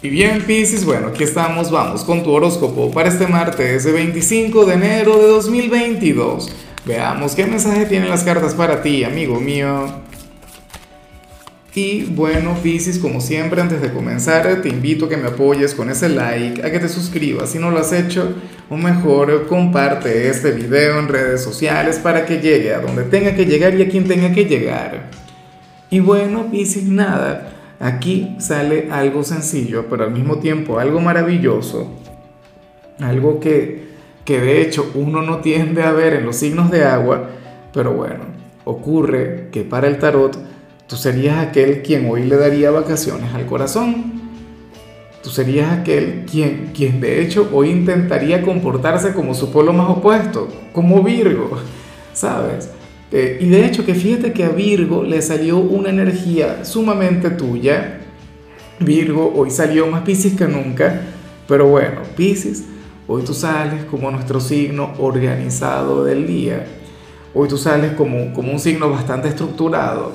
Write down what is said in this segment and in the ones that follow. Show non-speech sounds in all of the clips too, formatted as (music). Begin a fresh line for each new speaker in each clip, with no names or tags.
Y bien, Piscis, bueno, aquí estamos, vamos con tu horóscopo para este martes, 25 de enero de 2022. Veamos qué mensaje tienen las cartas para ti, amigo mío. Y bueno, Piscis, como siempre, antes de comenzar, te invito a que me apoyes con ese like, a que te suscribas si no lo has hecho, o mejor, comparte este video en redes sociales para que llegue a donde tenga que llegar y a quien tenga que llegar. Y bueno, Piscis, nada Aquí sale algo sencillo, pero al mismo tiempo algo maravilloso, algo que, que de hecho uno no tiende a ver en los signos de agua, pero bueno, ocurre que para el tarot tú serías aquel quien hoy le daría vacaciones al corazón. Tú serías aquel quien, quien de hecho hoy intentaría comportarse como su polo más opuesto, como Virgo, ¿sabes? Eh, y de hecho que fíjate que a Virgo le salió una energía sumamente tuya. Virgo hoy salió más Pisces que nunca, pero bueno, Pisces, hoy tú sales como nuestro signo organizado del día. Hoy tú sales como, como un signo bastante estructurado.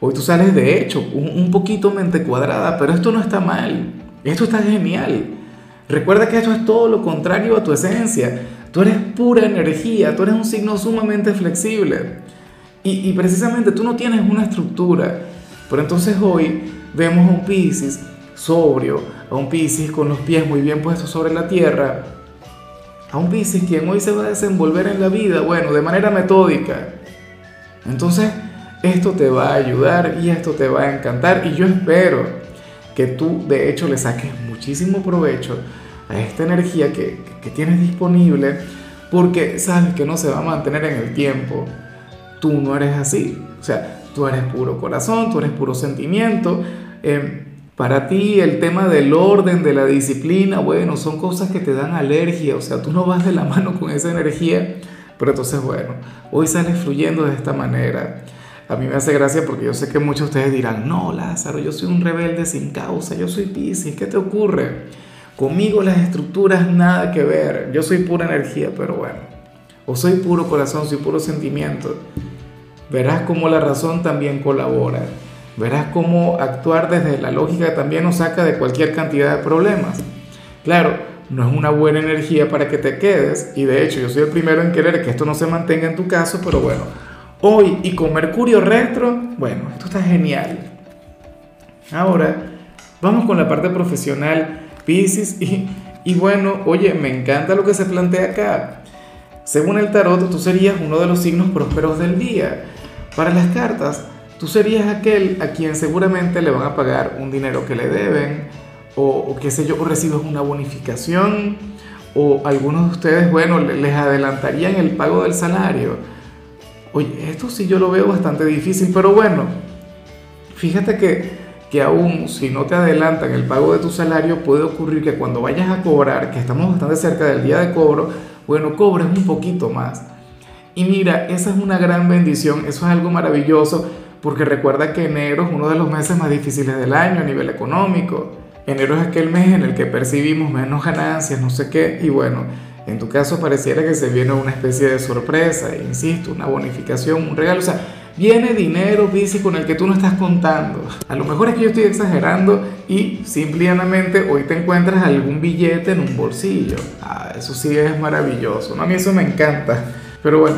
Hoy tú sales de hecho un, un poquito mente cuadrada, pero esto no está mal. Esto está genial. Recuerda que esto es todo lo contrario a tu esencia. Tú eres pura energía, tú eres un signo sumamente flexible. Y, precisamente tú no tienes una estructura. Pero entonces hoy vemos a un Pisces sobrio, a un Pisces con los pies muy bien puestos sobre la tierra, a un Pisces quien hoy se va a desenvolver en la vida, bueno, de manera metódica. Entonces, esto te va a ayudar y esto te va a encantar y yo espero que tú de hecho le saques muchísimo provecho a esta energía que, que tienes disponible porque sabes que no se va a mantener en el tiempo. Tú no eres así. O sea, tú eres puro corazón, tú eres puro sentimiento. Eh, para ti el tema del orden, de la disciplina, bueno, son cosas que te dan alergia. O sea, tú no vas de la mano con esa energía. Pero entonces, bueno, hoy sales fluyendo de esta manera. A mí me hace gracia porque yo sé que muchos de ustedes dirán, no, Lázaro, yo soy un rebelde sin causa, yo soy Pisces, ¿qué te ocurre? Conmigo las estructuras nada que ver. Yo soy pura energía, pero bueno. O soy puro corazón, soy puro sentimiento. Verás cómo la razón también colabora. Verás cómo actuar desde la lógica también nos saca de cualquier cantidad de problemas. Claro, no es una buena energía para que te quedes. Y de hecho, yo soy el primero en querer que esto no se mantenga en tu caso, pero bueno. Hoy y con Mercurio retro, bueno, esto está genial. Ahora, vamos con la parte profesional Pisces. Y, bueno, oye, me encanta lo que se plantea acá. Según el tarot, tú serías uno de los signos prósperos del día. Para las cartas, tú serías aquel a quien seguramente le van a pagar un dinero que le deben, o, o qué sé yo, o recibes una bonificación, o algunos de ustedes, bueno, les adelantarían el pago del salario. Oye, esto sí yo lo veo bastante difícil, pero bueno, fíjate que que aún si no te adelantan el pago de tu salario, puede ocurrir que cuando vayas a cobrar, que estamos bastante cerca del día de cobro, bueno, cobres un poquito más. Y mira, esa es una gran bendición, eso es algo maravilloso, porque recuerda que enero es uno de los meses más difíciles del año a nivel económico. Enero es aquel mes en el que percibimos menos ganancias, no sé qué, y bueno, en tu caso pareciera que se viene una especie de sorpresa, insisto, una bonificación, un regalo, o sea, viene dinero, bici, con el que tú no estás contando. A lo mejor es que yo estoy exagerando y simplemente hoy te encuentras algún billete en un bolsillo. Ah, eso sí es maravilloso, ¿no? A mí eso me encanta. Pero bueno,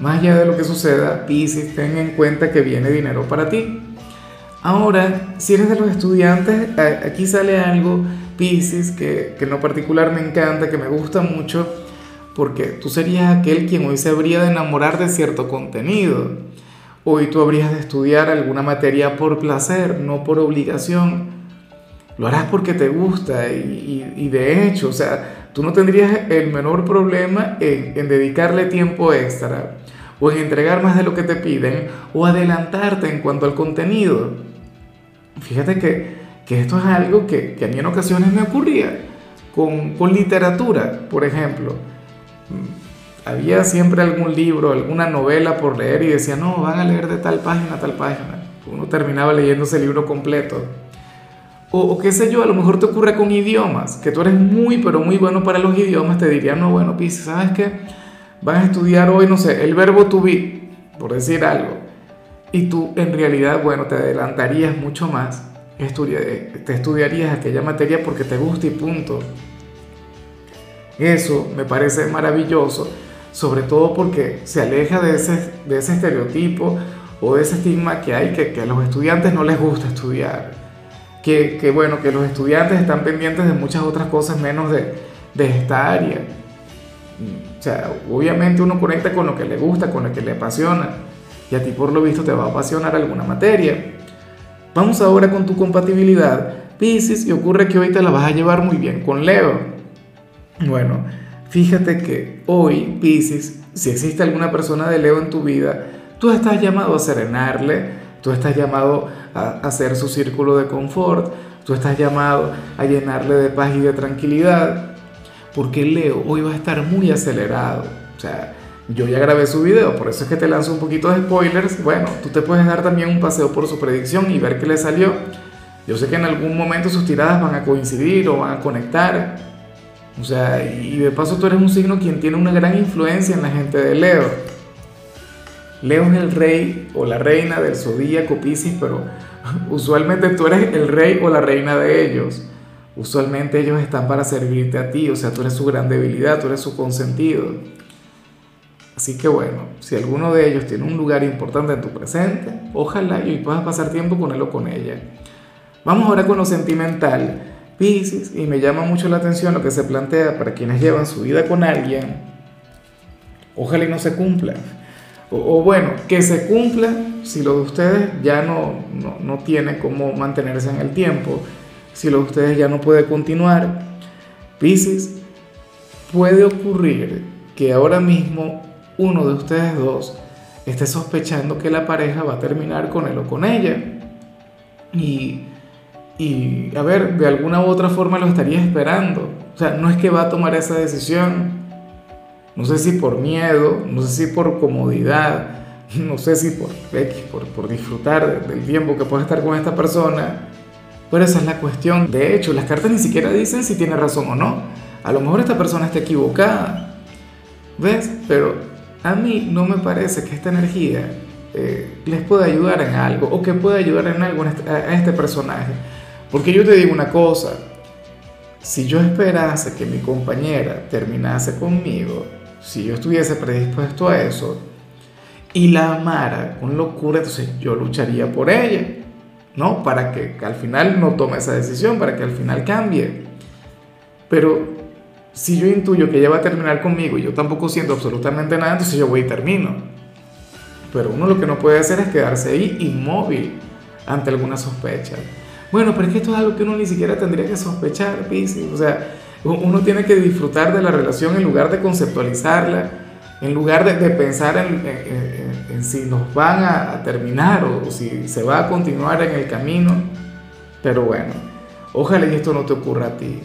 más allá de lo que suceda, Pisces, ten en cuenta que viene dinero para ti. Ahora, si eres de los estudiantes, aquí sale algo, Pisces, que, que en lo particular me encanta, que me gusta mucho, porque tú serías aquel quien hoy se habría de enamorar de cierto contenido. Hoy tú habrías de estudiar alguna materia por placer, no por obligación. Lo harás porque te gusta y, de hecho, o sea, tú no tendrías el menor problema en, dedicarle tiempo extra o en entregar más de lo que te piden o adelantarte en cuanto al contenido. Fíjate que, esto es algo que, a mí en ocasiones me ocurría con, con literatura, por ejemplo había siempre algún libro, alguna novela por leer y decía, no, van a leer de tal página a tal página. Uno terminaba leyendo ese libro completo. O, qué sé yo, a lo mejor te ocurre con idiomas, que tú eres muy, pero muy bueno para los idiomas, te dirían, no, bueno, Pisa, ¿sabes qué? Van a estudiar hoy, no sé, el verbo to be, por decir algo. Y tú en realidad, bueno, te adelantarías mucho más te estudiarías aquella materia porque te gusta y punto. Eso me parece maravilloso, sobre todo porque se aleja de ese, de ese estereotipo o de ese estigma que hay que, que a los estudiantes no les gusta estudiar. Que, que, bueno, que los estudiantes están pendientes de muchas otras cosas menos de, de esta área. O sea, obviamente uno conecta con lo que le gusta, con lo que le apasiona. Y a ti por lo visto te va a apasionar alguna materia. Vamos ahora con tu compatibilidad, Pisces, y ocurre que hoy te la vas a llevar muy bien con Leo. Bueno, fíjate que hoy, Pisces, si existe alguna persona de Leo en tu vida, tú estás llamado a serenarle, tú estás llamado a hacer su círculo de confort, tú estás llamado a llenarle de paz y de tranquilidad, porque Leo hoy va a estar muy acelerado. O sea, yo ya grabé su video, por eso es que te lanzo un poquito de spoilers. Bueno, tú te puedes dar también un paseo por su predicción y ver qué le salió. Yo sé que en algún momento sus tiradas van a coincidir o van a conectar, o sea, y de paso tú eres un signo quien tiene una gran influencia en la gente de Leo. Leo es el rey o la reina del zodíaco Piscis, pero (laughs) usualmente tú eres el rey o la reina de ellos. Usualmente ellos están para servirte a ti, o sea, tú eres su gran debilidad, tú eres su consentido. Así que bueno, si alguno de ellos tiene un lugar importante en tu presente, ojalá y puedas pasar tiempo con él o con ella. Vamos ahora con lo sentimental. Pisces, y me llama mucho la atención lo que se plantea para quienes llevan su vida con alguien, ojalá y no se cumpla. O, bueno, que se cumpla si lo de ustedes ya no, no, no tiene cómo mantenerse en el tiempo, si lo de ustedes ya no puede continuar. Pisces, puede ocurrir que ahora mismo uno de ustedes dos esté sospechando que la pareja va a terminar con él o con ella. Y y, a ver, de alguna u otra forma lo estaría esperando. O sea, no es que va a tomar esa decisión. No sé si por miedo, no sé si por comodidad, (laughs) no sé si por por, por disfrutar del tiempo que puede estar con esta persona. Pero esa es la cuestión. De hecho, las cartas ni siquiera dicen si tiene razón o no. A lo mejor esta persona está equivocada. ¿Ves? Pero a mí no me parece que esta energía eh, les pueda ayudar en algo o que pueda ayudar en algo este, a este personaje. Porque yo te digo una cosa, si yo esperase que mi compañera terminase conmigo, si yo estuviese predispuesto a eso y la amara con locura, entonces yo lucharía por ella, ¿no? Para que, al final no tome esa decisión, para que al final cambie. Pero si yo intuyo que ella va a terminar conmigo y yo tampoco siento absolutamente nada, entonces yo voy y termino. Pero uno lo que no puede hacer es quedarse ahí inmóvil ante alguna sospecha. Bueno, pero es que esto es algo que uno ni siquiera tendría que sospechar, Pisces. O sea, uno tiene que disfrutar de la relación en lugar de conceptualizarla, en lugar de, pensar en, si nos van a, terminar o, si se va a continuar en el camino. Pero bueno, ojalá y esto no te ocurra a ti.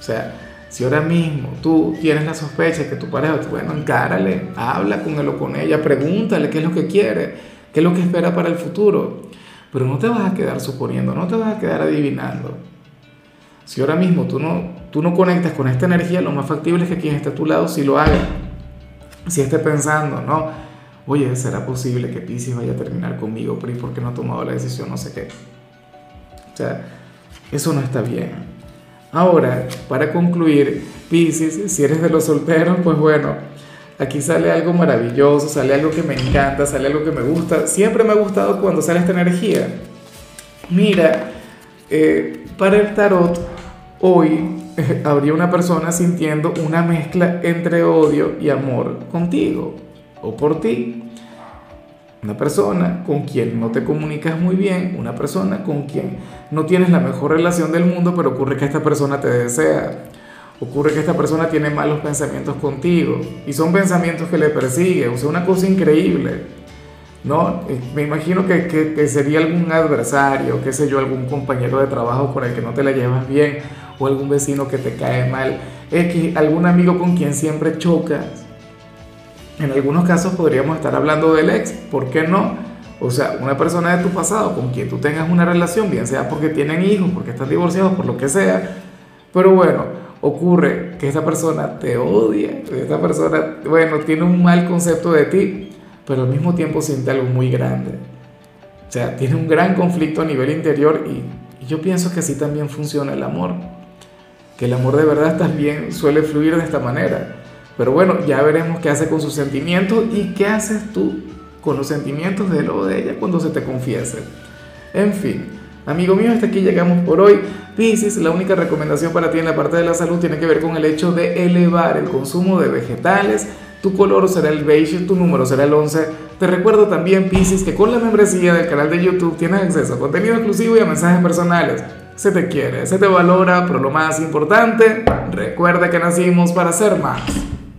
O sea, si ahora mismo tú tienes la sospecha que tu pareja, bueno, encárale, habla con él o con ella, pregúntale qué es lo que quiere, qué es lo que espera para el futuro. Pero no te vas a quedar suponiendo, no te vas a quedar adivinando. Si ahora mismo tú no, tú no conectas con esta energía, lo más factible es que quien esté a tu lado sí lo haga. Si esté pensando, no, oye, ¿será posible que Pisces vaya a terminar conmigo? Pero ¿y por qué no ha tomado la decisión? No sé qué. O sea, eso no está bien. Ahora, para concluir, Pisces, si eres de los solteros, pues bueno, Aquí sale algo maravilloso, sale algo que me encanta, sale algo que me gusta. Siempre me ha gustado cuando sale esta energía. Mira, eh, para el tarot, hoy (laughs) habría una persona sintiendo una mezcla entre odio y amor contigo o por ti. Una persona con quien no te comunicas muy bien, una persona con quien no tienes la mejor relación del mundo, pero ocurre que esta persona te desea ocurre que esta persona tiene malos pensamientos contigo y son pensamientos que le persiguen, o sea, una cosa increíble. ¿no? Eh, me imagino que, que, sería algún adversario, qué sé yo, algún compañero de trabajo con el que no te la llevas bien, o algún vecino que te cae mal, X, algún amigo con quien siempre chocas. En algunos casos podríamos estar hablando del ex, ¿por qué no? O sea, una persona de tu pasado con quien tú tengas una relación, bien sea porque tienen hijos, porque están divorciados, por lo que sea, pero bueno, ocurre que esta persona te odia, esta persona, bueno, tiene un mal concepto de ti, pero al mismo tiempo siente algo muy grande. O sea, tiene un gran conflicto a nivel interior y, Y yo pienso que así también funciona el amor, que el amor de verdad también suele fluir de esta manera. Pero bueno, ya veremos qué hace con sus sentimientos y qué haces tú con los sentimientos de él o de ella cuando se te confiese. En fin, amigo mío, hasta aquí llegamos por hoy. Piscis, la única recomendación para ti en la parte de la salud tiene que ver con el hecho de elevar el consumo de vegetales. Tu color será el beige, tu número será el 11. Te recuerdo también, Piscis, que con la membresía del canal de YouTube tienes acceso a contenido exclusivo y a mensajes personales. Se te quiere, se te valora, pero lo más importante, recuerda que nacimos para ser más.